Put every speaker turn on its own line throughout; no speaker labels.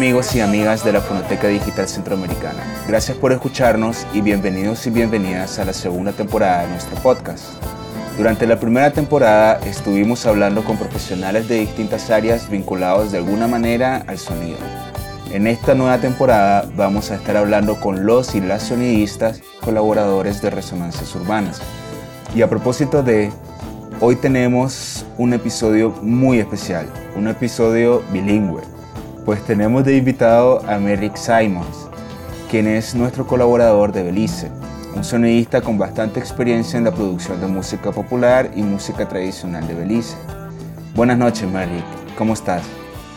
amigos y amigas de la Fonoteca Digital Centroamericana. Gracias por escucharnos y bienvenidos y bienvenidas a la segunda temporada de nuestro podcast. Durante la primera temporada estuvimos hablando con profesionales de distintas áreas vinculados de alguna manera al sonido. En esta nueva temporada vamos a estar hablando con los y las sonidistas colaboradores de Resonancias Urbanas. Y a propósito de, hoy tenemos un episodio muy especial, un episodio bilingüe pues tenemos de invitado a Merrick Simons, quien es nuestro colaborador de Belice, un sonidista con bastante experiencia en la producción de música popular y música tradicional de Belice. Buenas noches, Merrick, ¿cómo estás?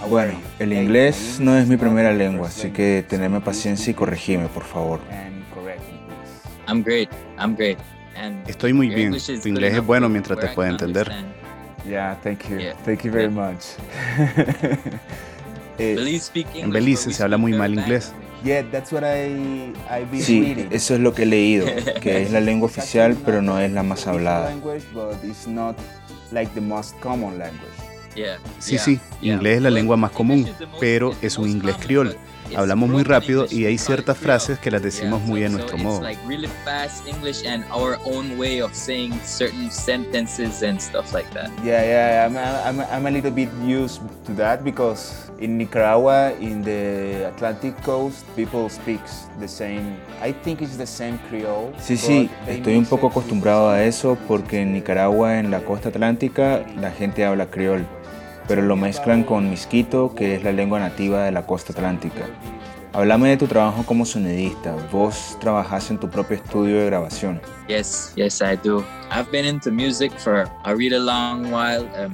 Bueno, el inglés no es mi primera lengua, así que teneme paciencia y corregime, por favor.
I'm great. I'm great.
Estoy muy bien. Tu inglés es bueno mientras te pueda entender.
Yeah, thank you. Thank you very much.
Eh, en Belice se habla muy mal inglés.
Sí, eso es lo que he leído, que es la lengua oficial, pero no es la más hablada.
Sí, sí, inglés es la lengua más común, pero es un inglés criol hablamos muy rápido y hay ciertas frases que las decimos muy a nuestro modo.
Yeah, yeah, I'm, I'm, I'm a little bit used to that because in Nicaragua, in the Atlantic coast, people speak the same. I think it's the same Creole. Sí, sí, estoy un poco acostumbrado a eso porque en Nicaragua, en la costa atlántica, la gente habla criol pero lo mezclan con misquito, que es la lengua nativa de la costa atlántica. Háblame de tu trabajo como sonidista. Vos trabajás en tu propio estudio de grabación.
Yes, yes, I do. I've been into music for a really long while. Um,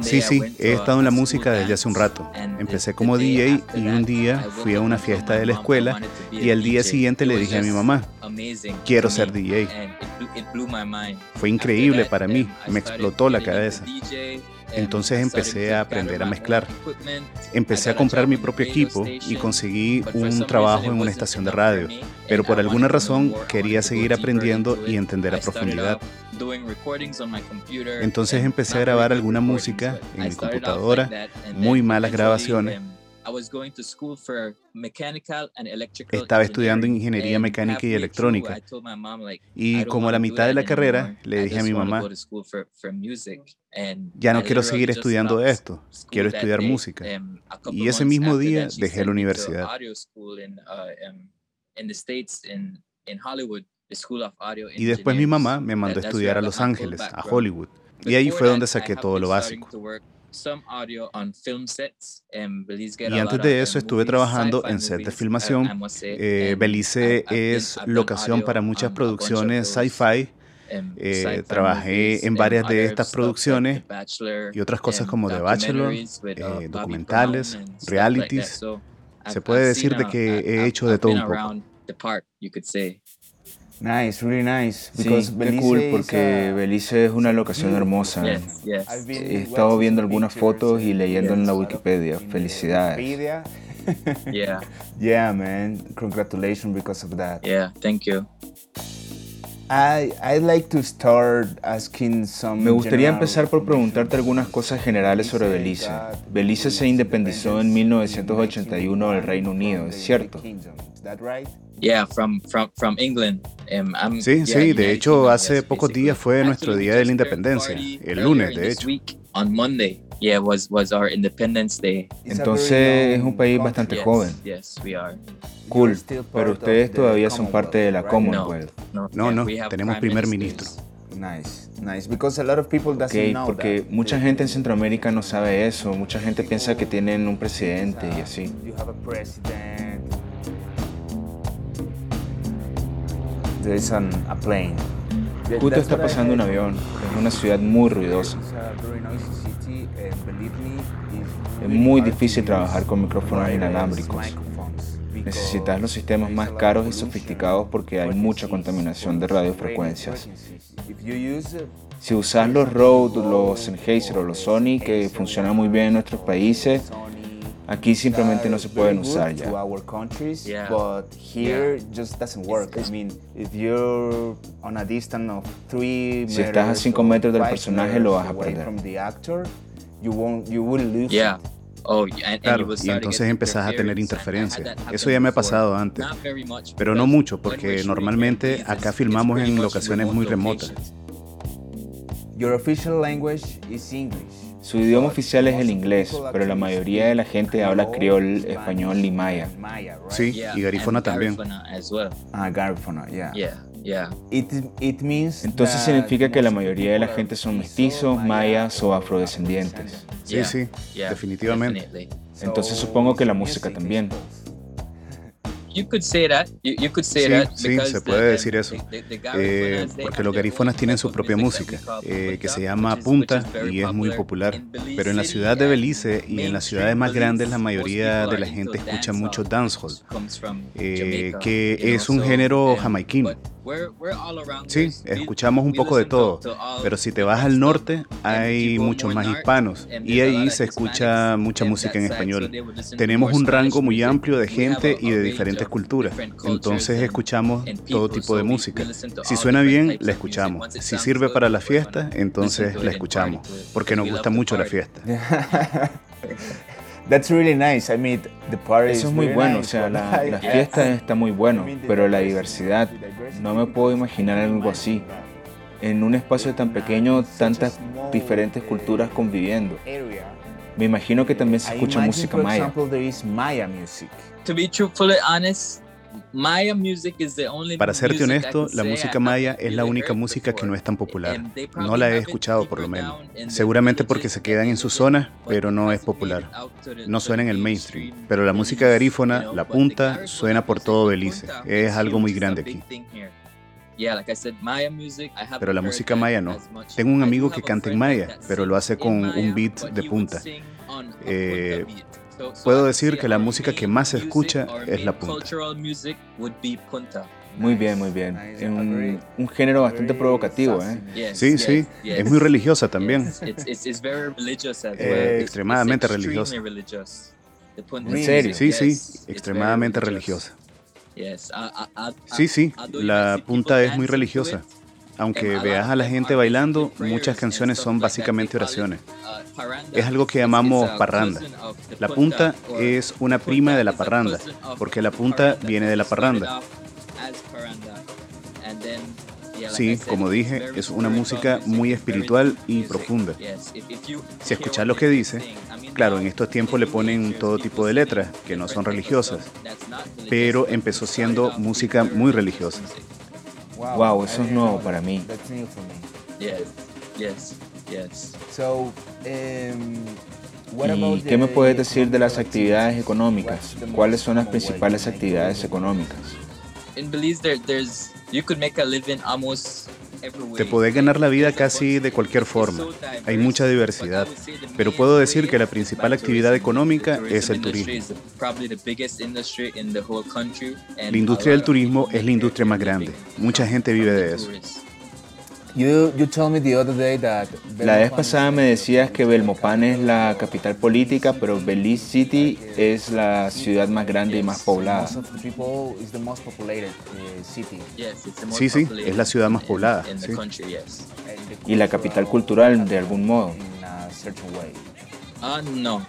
Sí, sí, he estado en la música desde hace un rato. Empecé como DJ y un día fui a una fiesta de la escuela y al día siguiente le dije a mi mamá, quiero ser DJ. Fue increíble para mí, me explotó la cabeza. Entonces empecé a aprender a mezclar. Empecé a comprar mi propio equipo y conseguí un trabajo en una estación de radio, pero por alguna razón quería seguir aprendiendo y entender a profundidad. Entonces empecé a grabar alguna música en mi computadora, muy malas grabaciones. Estaba estudiando ingeniería mecánica y electrónica. Y como a la mitad de la carrera, le dije a mi mamá, ya no quiero seguir estudiando esto, quiero estudiar música. Y ese mismo día dejé la universidad. Y después mi mamá me mandó a estudiar a Los Ángeles, a Hollywood. Y ahí fue donde saqué todo lo básico. Y antes de eso estuve trabajando en set de filmación. Eh, Belice es locación para muchas producciones sci-fi. Eh, trabajé en varias de estas producciones y otras cosas como The Bachelor, eh, documentales, realities. Se puede decir de que he hecho de todo un poco.
Nice, really nice. sí, qué cool porque Belice es una locación hermosa. He estado viendo algunas fotos y leyendo en la Wikipedia. Felicidades.
Yeah.
yeah, man. Congratulations because of that.
Yeah, thank you.
I, I'd like to start asking some Me gustaría empezar por preguntarte algunas cosas generales sobre Belice. Belice se independizó en 1981 del Reino Unido, ¿es cierto?
Yeah, from, from, from England. Um,
sí, sí, de hecho hace pocos días fue nuestro día de la independencia, el lunes de hecho.
On Monday, yeah, was, was our Independence Day.
Entonces es un país bastante joven.
Yes, we are.
Cool, pero ustedes todavía son parte de la Commonwealth.
No, no, no tenemos primer ministro.
Nice, nice. Because a lot of people okay, porque mucha gente en Centroamérica no sabe eso. Mucha gente piensa que tienen un presidente y así. There is an, a plane. Justo está pasando un avión. Es una ciudad muy ruidosa. Es muy difícil trabajar con micrófonos inalámbricos. Necesitas los sistemas más caros y sofisticados porque hay mucha contaminación de radiofrecuencias. Si usas los Rode, los Sennheiser o los Sony, que funcionan muy bien en nuestros países, Aquí simplemente no se pueden usar ya. But here just doesn't work. I mean, if you're on a distance of three si estás a 5 metros del personaje lo vas a perder. You won't, you will lose
yeah. Oh, claro, y entonces empezás a tener interferencia. Eso ya me ha pasado antes, pero no mucho, porque normalmente acá filmamos en locaciones muy remotas.
Your official language is English. Su idioma oficial es el inglés, pero la mayoría de la gente habla criol, español y maya.
Sí, y garífona también.
Ah, garífona, ya. Entonces significa que la mayoría de la gente son mestizos, mayas o afrodescendientes.
Sí, sí, definitivamente.
Entonces supongo que la música también
sí, se puede decir eso. Eh, porque los garífonas tienen su propia música, eh, que se llama punta y es muy popular. Pero en la ciudad de Belice y en las ciudades más grandes la mayoría de la gente escucha mucho dancehall, eh, que es un género jamaiquino. Sí, escuchamos un poco de todo, pero si te vas al norte hay muchos más hispanos y ahí se escucha mucha música en español. Tenemos un rango muy amplio de gente y de diferentes culturas, entonces escuchamos todo tipo de música. Si suena bien, la escuchamos. Si sirve para la fiesta, entonces la escuchamos, porque nos gusta mucho la fiesta.
That's really nice. I mean, the party Eso es muy bueno, o sea, la, la fiesta está muy bueno, pero la diversidad, no me puedo imaginar algo así. En un espacio tan pequeño, tantas diferentes culturas conviviendo. Me imagino que también se escucha música maya.
To be truthfully honest,
para serte honesto, la música maya es la única música que no es tan popular. No la he escuchado por lo menos. Seguramente porque se quedan en su zona, pero no es popular. No suena en el mainstream. Pero la música garífona, la punta, suena por todo Belice. Es algo muy grande aquí. Pero la música maya no. Tengo un amigo que canta en maya, pero lo hace con un beat de punta. Eh, puedo decir que la música que más se escucha es la punta.
Muy bien, muy bien. Un, un género bastante provocativo,
¿eh? Sí, sí. Es muy religiosa también. Eh, extremadamente religiosa.
¿En serio?
Sí, sí. Extremadamente religiosa. Sí, sí. La punta es muy religiosa. Aunque veas a la gente bailando, muchas canciones son básicamente oraciones. Es algo que llamamos parranda. La punta es una prima de la parranda, porque la punta viene de la parranda. Sí, como dije, es una música muy espiritual y profunda. Si escuchas lo que dice, claro, en estos tiempos le ponen todo tipo de letras que no son religiosas, pero empezó siendo música muy religiosa.
Wow, eso es nuevo para mí. ¿Y qué me puedes decir de las actividades económicas? ¿Cuáles son las principales actividades económicas?
En Belize there's you could make a living almost
te podés ganar la vida casi de cualquier forma. Hay mucha diversidad, pero puedo decir que la principal actividad económica es el turismo. La industria del turismo es la industria más grande. Mucha gente vive de eso.
La vez pasada me decías que Belmopan es la capital política, pero Belize City es la ciudad más grande y más poblada.
Sí, sí, es la ciudad más poblada.
Y la capital cultural, de algún modo.
Ah, no.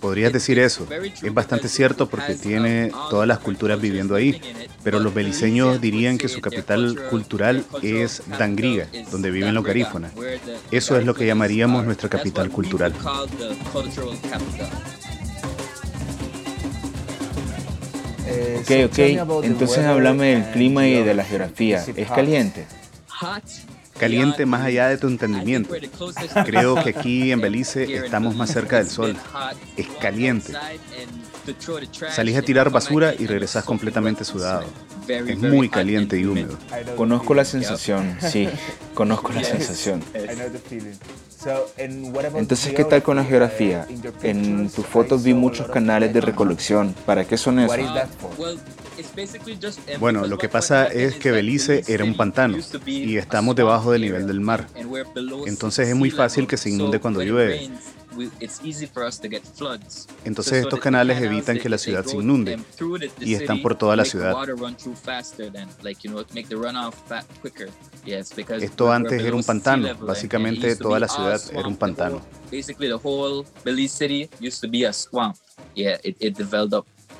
Podrías decir eso. Es bastante cierto porque tiene todas las culturas viviendo ahí. Pero los beliceños dirían que su capital cultural es Dangriga, donde viven los garífonas. Eso es lo que llamaríamos nuestra capital cultural.
Ok, ok. Entonces háblame del clima y de la geografía. ¿Es caliente?
Caliente más allá de tu entendimiento. Creo que aquí en Belice estamos más cerca del sol. Es caliente. Salís a tirar basura y regresás completamente sudado. Es muy caliente y húmedo.
Conozco la sensación, sí, conozco la sensación. Entonces, ¿qué tal con la geografía? En tus fotos vi muchos canales de recolección. ¿Para qué son esos?
Bueno, lo que pasa es que Belice era un pantano y estamos debajo del nivel del mar. Entonces es muy fácil que se inunde cuando llueve. Entonces estos canales evitan que la ciudad se inunde y están por toda la ciudad. Esto antes era un pantano, básicamente toda la ciudad era un pantano.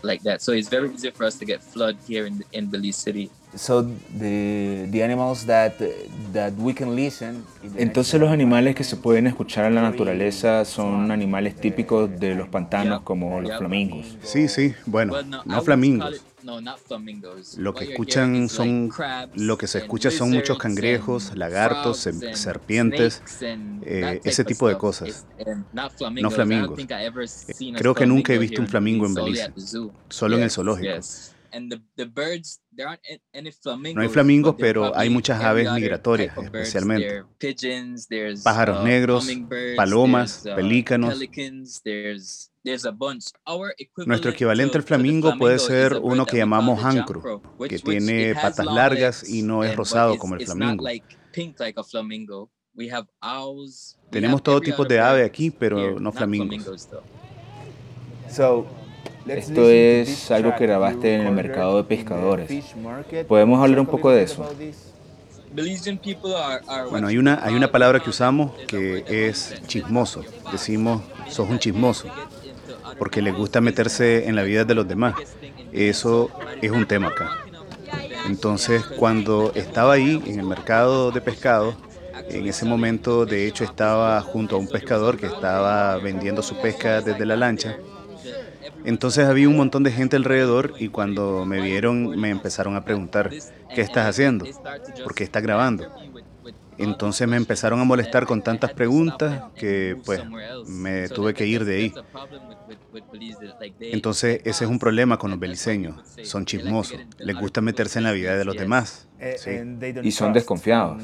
like that. So it's very easy for us to get flood here in, in Belize City.
Entonces los animales que se pueden escuchar en la naturaleza son animales típicos de los pantanos como los flamingos.
Sí, sí, bueno, no flamingos. Lo que escuchan son, lo que se escucha son muchos cangrejos, lagartos, serpientes, eh, ese tipo de cosas. No flamingos. Creo que nunca he visto un flamingo en Belice, solo en el zoológico. No hay flamingos, pero hay muchas aves migratorias, especialmente. Pájaros negros, palomas, pelícanos. Nuestro equivalente al flamingo puede ser uno que llamamos ancro, que tiene patas largas y no es rosado como el flamingo. Tenemos todo tipo de ave aquí, pero no flamingos.
Esto es algo que grabaste en el mercado de pescadores. ¿Podemos hablar un poco de eso?
Bueno, hay una, hay una palabra que usamos que es chismoso. Decimos, sos un chismoso, porque le gusta meterse en la vida de los demás. Eso es un tema acá. Entonces, cuando estaba ahí en el mercado de pescado, en ese momento, de hecho, estaba junto a un pescador que estaba vendiendo su pesca desde la lancha entonces había un montón de gente alrededor y cuando me vieron me empezaron a preguntar, ¿qué estás haciendo? ¿Por qué estás grabando? Entonces me empezaron a molestar con tantas preguntas que pues me tuve que ir de ahí. Entonces ese es un problema con los beliceños. Son chismosos, les gusta meterse en la vida de los demás.
Y son desconfiados.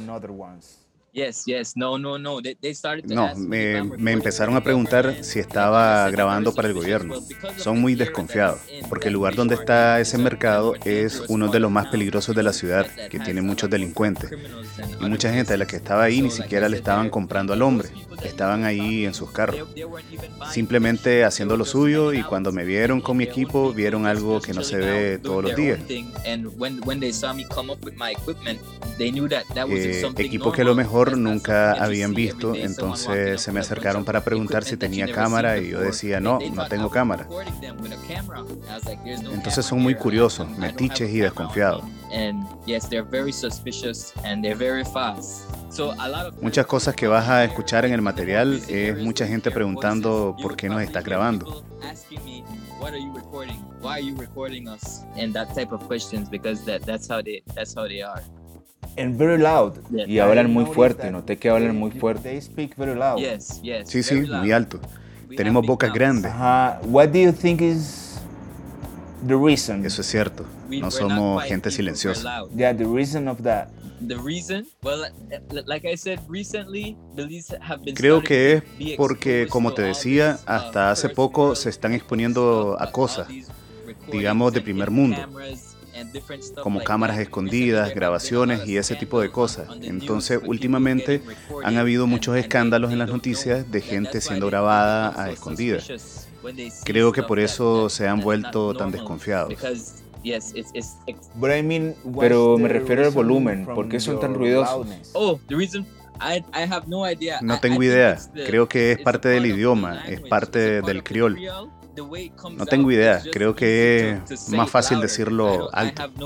No,
me, empezaron a preguntar si estaba grabando para el gobierno. Son muy desconfiados, porque el lugar donde está ese mercado es uno de los más peligrosos de la ciudad, que tiene muchos delincuentes. Y mucha gente de la que estaba ahí ni siquiera le estaban comprando al hombre, estaban ahí en sus carros. Simplemente haciendo lo suyo y cuando me vieron con mi equipo, vieron algo que no se ve todos los días. Eh, equipo que a lo mejor nunca habían visto, entonces se me acercaron para preguntar si tenía cámara y yo decía, no, no tengo cámara. Entonces son muy curiosos, metiches y desconfiados. Muchas cosas que vas a escuchar en el material es mucha gente preguntando por qué nos está grabando.
And very loud. Y hablan muy fuerte, noté que hablan muy fuerte.
Sí, sí, muy alto. Tenemos bocas grandes.
What do you think is the reason?
Eso es cierto. No somos gente silenciosa.
Yeah, the reason of that.
Creo que es porque, como te decía, hasta hace poco se están exponiendo a cosas, digamos, de primer mundo como cámaras escondidas, grabaciones y ese tipo de cosas. Entonces, últimamente han habido muchos escándalos en las noticias de gente siendo grabada a escondidas. Creo que por eso se han vuelto tan desconfiados.
Pero me refiero al volumen, ¿por qué son tan ruidosos?
Oh,
no tengo idea, creo que es parte del idioma, es parte del criol. No tengo idea, creo que es más fácil decirlo alto.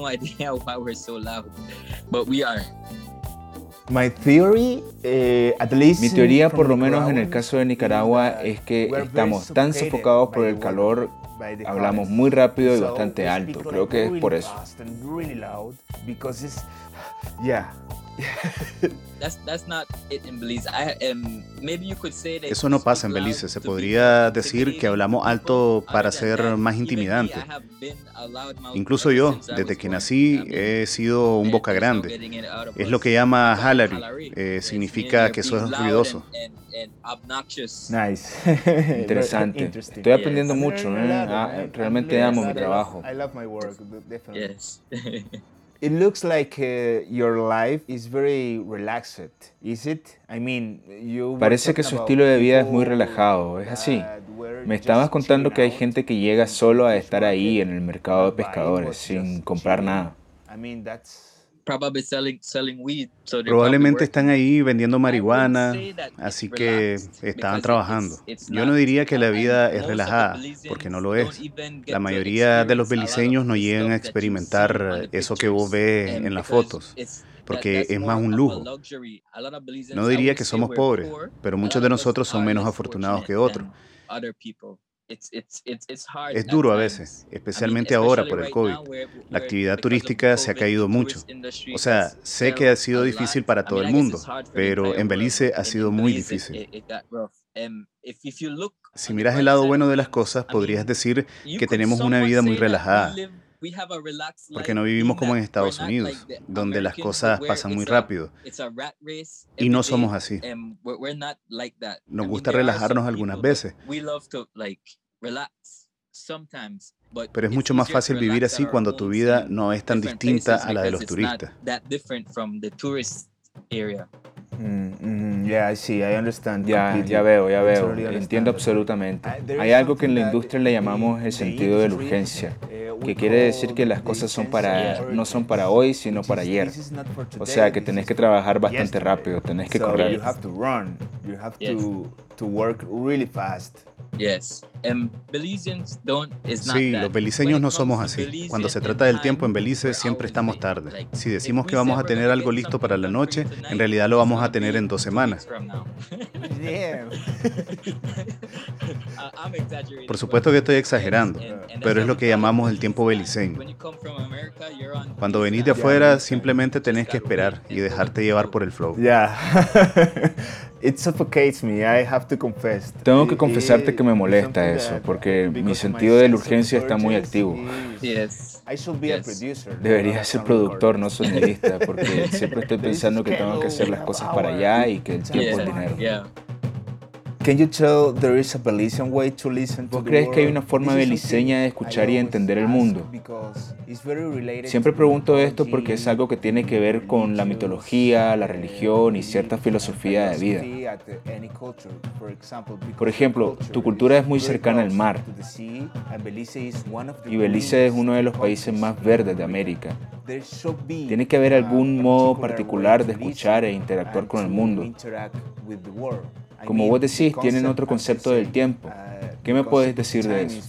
Eh, Mi teoría, por lo menos en el caso de Nicaragua, es que estamos tan sofocados por el calor, hablamos muy rápido y bastante alto. Creo que es por eso.
Eso no pasa en Belice. Se podría decir que hablamos alto para ser más intimidante. Incluso yo, desde que nací, he sido un boca grande. Es lo que llama halari. Eh, significa que eso es ruidoso.
Nice. Interesante. Estoy aprendiendo mucho. ¿eh? Ah, realmente amo mi trabajo. It looks like uh, your life is very relaxed. Is it? I mean, you Parece que su estilo de vida es muy relajado, es así. Me estabas contando que hay gente que llega solo a estar ahí en el mercado de pescadores sin comprar nada.
Probablemente están ahí vendiendo marihuana, así que estaban trabajando. Yo no diría que la vida es relajada, porque no lo es. La mayoría de los beliceños no llegan a experimentar eso que vos ves en las fotos porque es más un lujo. No diría que somos pobres, pero muchos de nosotros son menos afortunados que otros. Es duro a veces, especialmente ahora por el COVID. La actividad turística se ha caído mucho. O sea, sé que ha sido difícil para todo el mundo, pero en Belice ha sido muy difícil. Si miras el lado bueno de las cosas, podrías decir que tenemos una vida muy relajada. Porque no vivimos como en Estados Unidos, donde las cosas pasan muy rápido. Y no somos así. Nos gusta relajarnos algunas veces. Pero es mucho más fácil vivir así cuando tu vida no es tan distinta a la de los turistas.
Mm, yeah, sí, I understand. Ya, ya veo, ya veo. Entiendo absolutamente. Hay algo que en la industria le llamamos el sentido de la urgencia, que quiere decir que las cosas son para, no son para hoy, sino para ayer. O sea, que tenés que trabajar bastante rápido, tenés que correr.
Sí, los beliceños no somos así. Cuando se trata del tiempo en Belice siempre estamos tarde. Si decimos que vamos a tener algo listo para la noche, en realidad lo vamos a tener en dos semanas. Por supuesto que estoy exagerando, pero es lo que llamamos el tiempo beliceño. Cuando venís de afuera, simplemente tenés que esperar y dejarte llevar por el flow.
Ya. Tengo que confesarte que me molesta eso, porque mi sentido de la urgencia está muy activo. Debería ser productor, no sonidista, porque siempre estoy pensando que tengo que hacer las cosas para allá y que el tiempo es dinero. Can you tell there is a Belizean way to listen to crees que hay una forma beliceña de escuchar y entender el mundo? Siempre pregunto esto porque es algo que tiene que ver con la mitología, la religión y cierta filosofía de vida. Por ejemplo, tu cultura es muy cercana al mar y Belice es uno de los países más verdes de América. Tiene que haber algún modo particular de escuchar e interactuar con el mundo. Como vos decís, tienen otro concepto del tiempo. ¿Qué me puedes decir de eso?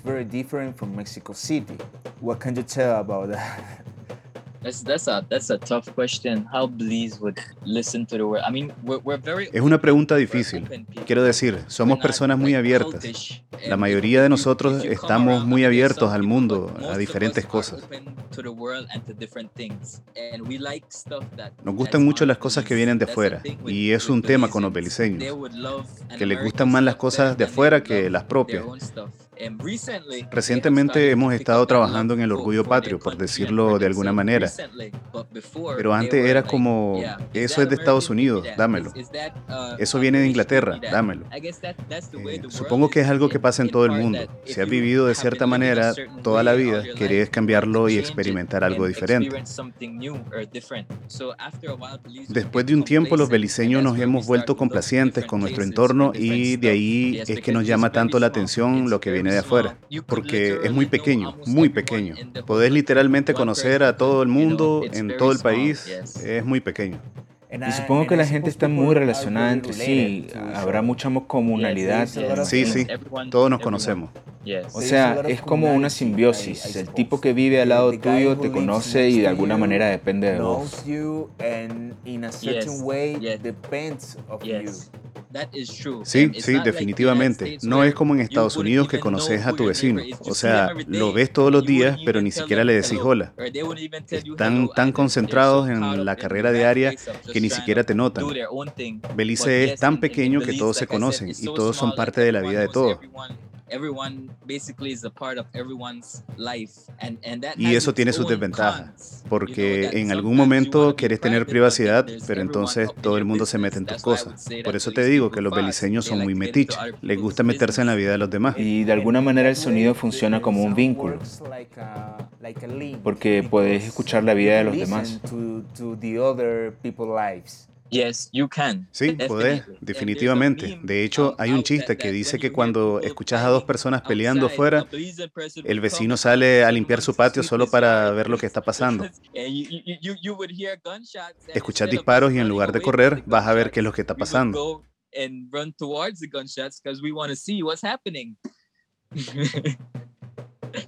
Es una pregunta difícil. Quiero decir, somos personas muy abiertas. La mayoría de nosotros estamos muy abiertos al mundo, a diferentes cosas. Nos gustan mucho las cosas que vienen de afuera, y es un tema con los beliceños, que les gustan más las cosas de afuera que las propias. Recientemente hemos estado trabajando en el orgullo patrio, por decirlo de alguna manera. Pero antes era como, eso es de Estados Unidos, dámelo. Eso viene de Inglaterra, dámelo. Eh, supongo que es algo que pasa en todo el mundo. Si has vivido de cierta manera toda la vida, querés cambiarlo y experimentar algo diferente. Después de un tiempo, los beliceños nos hemos vuelto complacientes con nuestro entorno y de ahí es que nos llama tanto la atención lo que viene de afuera, porque es muy pequeño, muy pequeño. Podés literalmente conocer a todo el mundo en todo el país, es muy pequeño.
Y supongo que la gente está muy relacionada entre sí, habrá mucha comunalidad.
Sí, sí, todos nos conocemos.
O sea, es como una simbiosis. El tipo que vive al lado tuyo te conoce y de alguna manera depende de vos.
Sí, sí, definitivamente. No es como en Estados Unidos que conoces a tu vecino. O sea, lo ves todos los días, pero ni siquiera le decís hola. Están tan concentrados en la carrera diaria que ni siquiera te notan. Belice es tan pequeño que todos se conocen y todos son parte de la vida de todos. Y eso tiene sus desventajas, porque en algún momento quieres tener privacidad, pero entonces todo el mundo se mete en tus cosas. Por eso te digo que los beliceños son muy metiches, les gusta meterse en la vida de los demás.
Y de alguna manera el sonido funciona como un vínculo, porque puedes escuchar la vida de los demás.
Yes, you can.
Sí, puedes, definitivamente. De hecho, hay un chiste que dice que cuando escuchas a dos personas peleando afuera, el vecino sale a limpiar su patio solo para ver lo que está pasando. Escuchas disparos y en lugar de correr, vas a ver qué es lo que está pasando.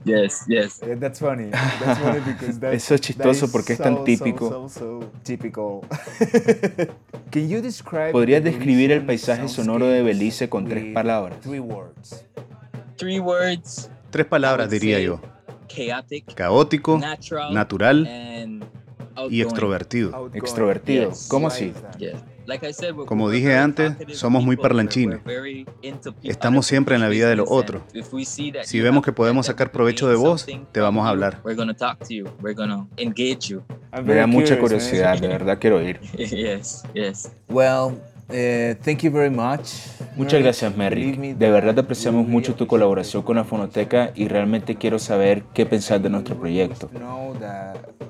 Yes, yes.
That's funny. That's funny because that's, Eso es chistoso porque es tan típico. ¿Podrías describir el paisaje sonoro de Belice con tres palabras?
Three words.
Tres palabras diría yo. Caótico, natural y extrovertido.
Extrovertido. ¿Cómo así?
Como dije antes, somos muy parlanchines. Estamos siempre en la vida de los otros. Si vemos que podemos sacar provecho de vos, te vamos a hablar.
Me da mucha curiosidad, de verdad quiero ir. Well, uh, thank you very much. Muchas gracias, Merrick. De verdad apreciamos mucho tu colaboración con la Fonoteca y realmente quiero saber qué pensás de nuestro proyecto.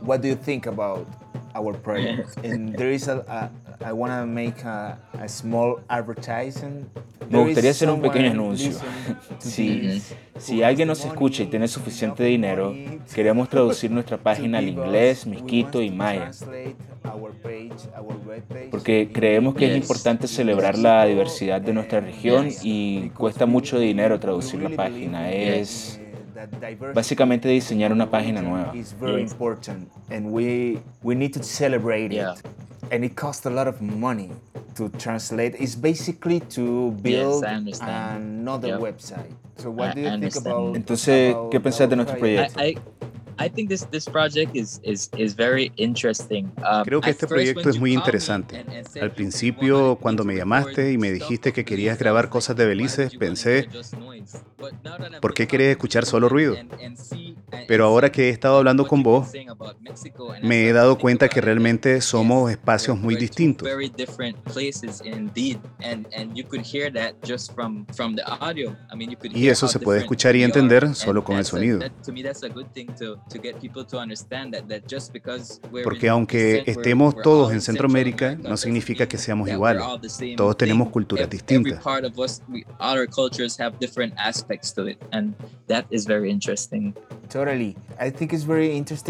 What do you think about our project? And there is a, I want to make a, a small advertising. Me gustaría hacer un pequeño anuncio. si, si alguien nos escucha y tiene suficiente dinero, queremos traducir nuestra página al inglés, misquito y maya. Porque creemos que es importante celebrar la diversidad de nuestra región y cuesta mucho dinero traducir la página. Es básicamente diseñar una página nueva. And it costs a lot of money to translate. It's basically to build yes, another yep. website. So what I, do you think about? Entonces, about, ¿qué pensás de nuestro proyecto? I, I,
Creo que este proyecto es muy interesante. Al principio, cuando me llamaste y me dijiste que querías grabar cosas de Belice, pensé, ¿por qué querés escuchar solo ruido? Pero ahora que he estado hablando con vos, me he dado cuenta que realmente somos espacios muy distintos. Y eso se puede escuchar y entender solo con el sonido. Porque aunque estemos todos en Centroamérica, no significa que seamos iguales. Todos tenemos culturas distintas.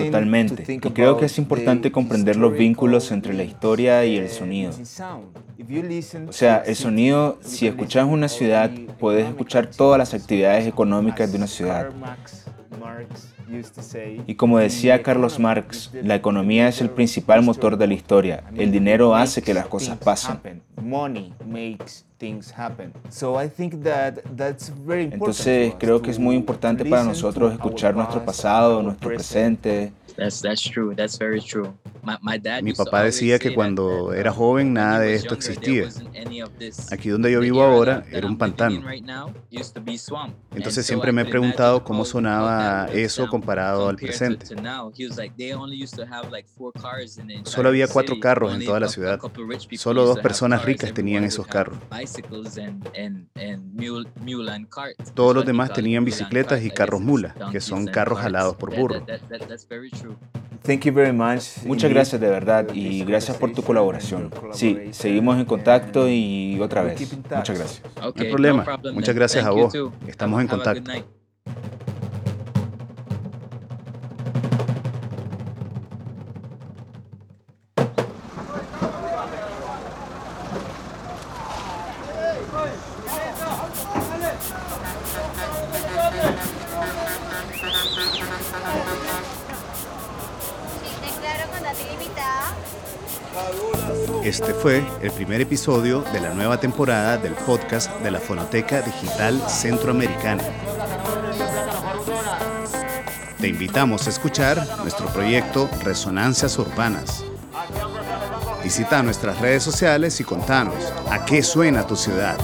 Totalmente. Y creo que es importante comprender los vínculos entre la historia y el sonido. O sea, el sonido, si escuchas una ciudad, puedes escuchar todas las actividades económicas de una ciudad. Y como decía Carlos Marx, la economía es el principal motor de la historia. El dinero hace que las cosas pasen. Entonces creo que es muy importante para nosotros escuchar nuestro pasado, nuestro presente,
mi papá decía que cuando era joven nada de esto existía. Aquí donde yo vivo ahora era un pantano. Entonces siempre me he preguntado cómo sonaba eso comparado al presente. Solo había cuatro carros en toda la ciudad. Solo dos personas ricas tenían esos carros. Todos los demás tenían bicicletas y carros mula, que son carros jalados por burro.
Thank you very much. Muchas gracias de verdad y gracias por tu colaboración. Sí, seguimos en contacto y otra vez. Muchas gracias.
No hay problema. Muchas gracias a vos. Estamos en contacto. Este fue el primer episodio de la nueva temporada del podcast de la Fonoteca Digital Centroamericana. Te invitamos a escuchar nuestro proyecto Resonancias Urbanas. Visita nuestras redes sociales y contanos a qué suena tu ciudad.